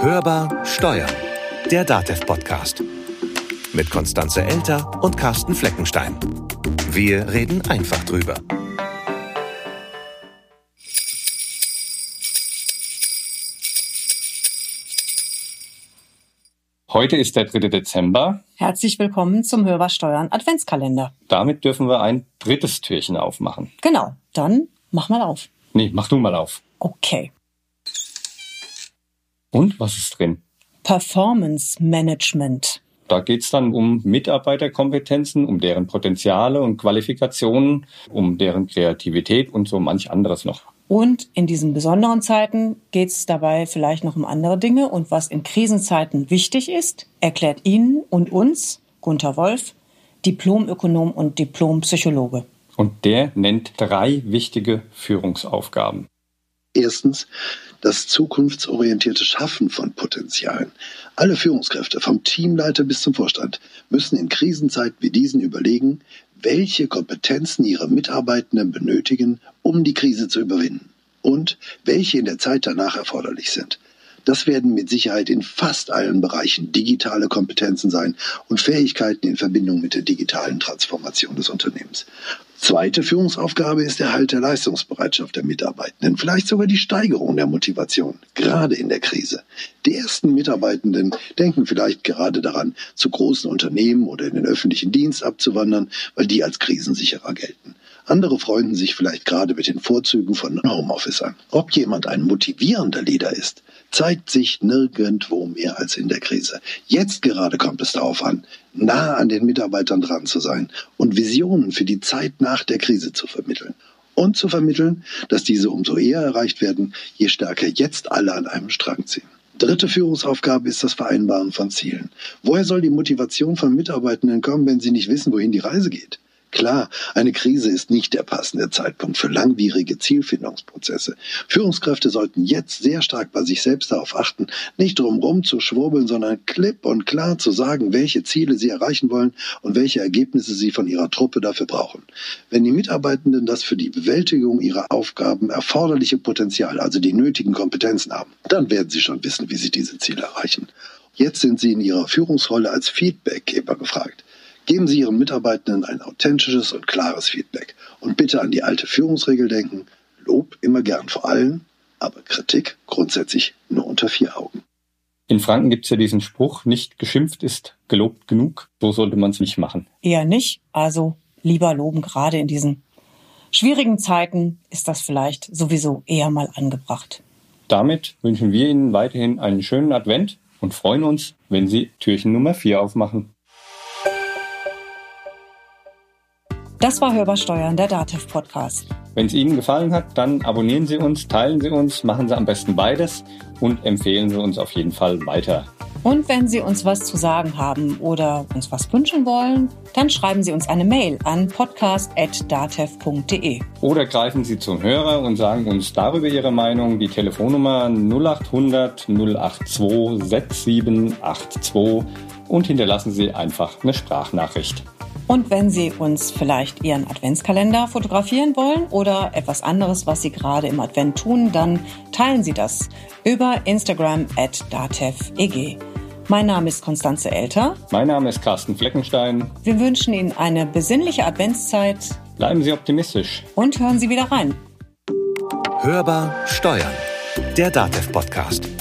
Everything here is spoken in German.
Hörbar Steuern, der DATEV-Podcast. Mit Konstanze Elter und Carsten Fleckenstein. Wir reden einfach drüber. Heute ist der 3. Dezember. Herzlich willkommen zum Hörbar Steuern Adventskalender. Damit dürfen wir ein drittes Türchen aufmachen. Genau, dann mach mal auf. Nee, mach du mal auf. Okay. Und was ist drin? Performance Management. Da geht's dann um Mitarbeiterkompetenzen, um deren Potenziale und Qualifikationen, um deren Kreativität und so manch anderes noch. Und in diesen besonderen Zeiten geht es dabei vielleicht noch um andere Dinge. Und was in Krisenzeiten wichtig ist, erklärt Ihnen und uns Gunther Wolf, Diplomökonom und Diplompsychologe. Und der nennt drei wichtige Führungsaufgaben. Erstens das zukunftsorientierte Schaffen von Potenzialen. Alle Führungskräfte, vom Teamleiter bis zum Vorstand, müssen in Krisenzeiten wie diesen überlegen, welche Kompetenzen ihre Mitarbeitenden benötigen, um die Krise zu überwinden und welche in der Zeit danach erforderlich sind. Das werden mit Sicherheit in fast allen Bereichen digitale Kompetenzen sein und Fähigkeiten in Verbindung mit der digitalen Transformation des Unternehmens. Zweite Führungsaufgabe ist der Halt der Leistungsbereitschaft der Mitarbeitenden, vielleicht sogar die Steigerung der Motivation, gerade in der Krise. Die ersten Mitarbeitenden denken vielleicht gerade daran, zu großen Unternehmen oder in den öffentlichen Dienst abzuwandern, weil die als krisensicherer gelten. Andere freunden sich vielleicht gerade mit den Vorzügen von Homeoffice an. Ob jemand ein motivierender Leader ist, zeigt sich nirgendwo mehr als in der Krise. Jetzt gerade kommt es darauf an, nah an den Mitarbeitern dran zu sein und Visionen für die Zeit nach der Krise zu vermitteln. Und zu vermitteln, dass diese umso eher erreicht werden, je stärker jetzt alle an einem Strang ziehen. Dritte Führungsaufgabe ist das Vereinbaren von Zielen. Woher soll die Motivation von Mitarbeitenden kommen, wenn sie nicht wissen, wohin die Reise geht? Klar, eine Krise ist nicht der passende Zeitpunkt für langwierige Zielfindungsprozesse. Führungskräfte sollten jetzt sehr stark bei sich selbst darauf achten, nicht drumherum zu schwurbeln, sondern klipp und klar zu sagen, welche Ziele sie erreichen wollen und welche Ergebnisse sie von ihrer Truppe dafür brauchen. Wenn die Mitarbeitenden das für die Bewältigung ihrer Aufgaben erforderliche Potenzial, also die nötigen Kompetenzen haben, dann werden sie schon wissen, wie sie diese Ziele erreichen. Jetzt sind sie in ihrer Führungsrolle als Feedbackgeber gefragt. Geben Sie Ihren Mitarbeitenden ein authentisches und klares Feedback. Und bitte an die alte Führungsregel denken, Lob immer gern vor allen, aber Kritik grundsätzlich nur unter vier Augen. In Franken gibt es ja diesen Spruch, nicht geschimpft ist gelobt genug. So sollte man es nicht machen. Eher nicht. Also lieber loben, gerade in diesen schwierigen Zeiten ist das vielleicht sowieso eher mal angebracht. Damit wünschen wir Ihnen weiterhin einen schönen Advent und freuen uns, wenn Sie Türchen Nummer 4 aufmachen. Das war Hörbar Steuern, der DATEV Podcast. Wenn es Ihnen gefallen hat, dann abonnieren Sie uns, teilen Sie uns, machen Sie am besten beides und empfehlen Sie uns auf jeden Fall weiter. Und wenn Sie uns was zu sagen haben oder uns was wünschen wollen, dann schreiben Sie uns eine Mail an podcast.datev.de. Oder greifen Sie zum Hörer und sagen uns darüber Ihre Meinung. Die Telefonnummer 0800 082 6782 und hinterlassen Sie einfach eine Sprachnachricht. Und wenn Sie uns vielleicht Ihren Adventskalender fotografieren wollen oder etwas anderes, was Sie gerade im Advent tun, dann teilen Sie das über Instagram at dateveg. Mein Name ist Konstanze Elter. Mein Name ist Carsten Fleckenstein. Wir wünschen Ihnen eine besinnliche Adventszeit. Bleiben Sie optimistisch. Und hören Sie wieder rein. Hörbar Steuern, der DATEV-Podcast.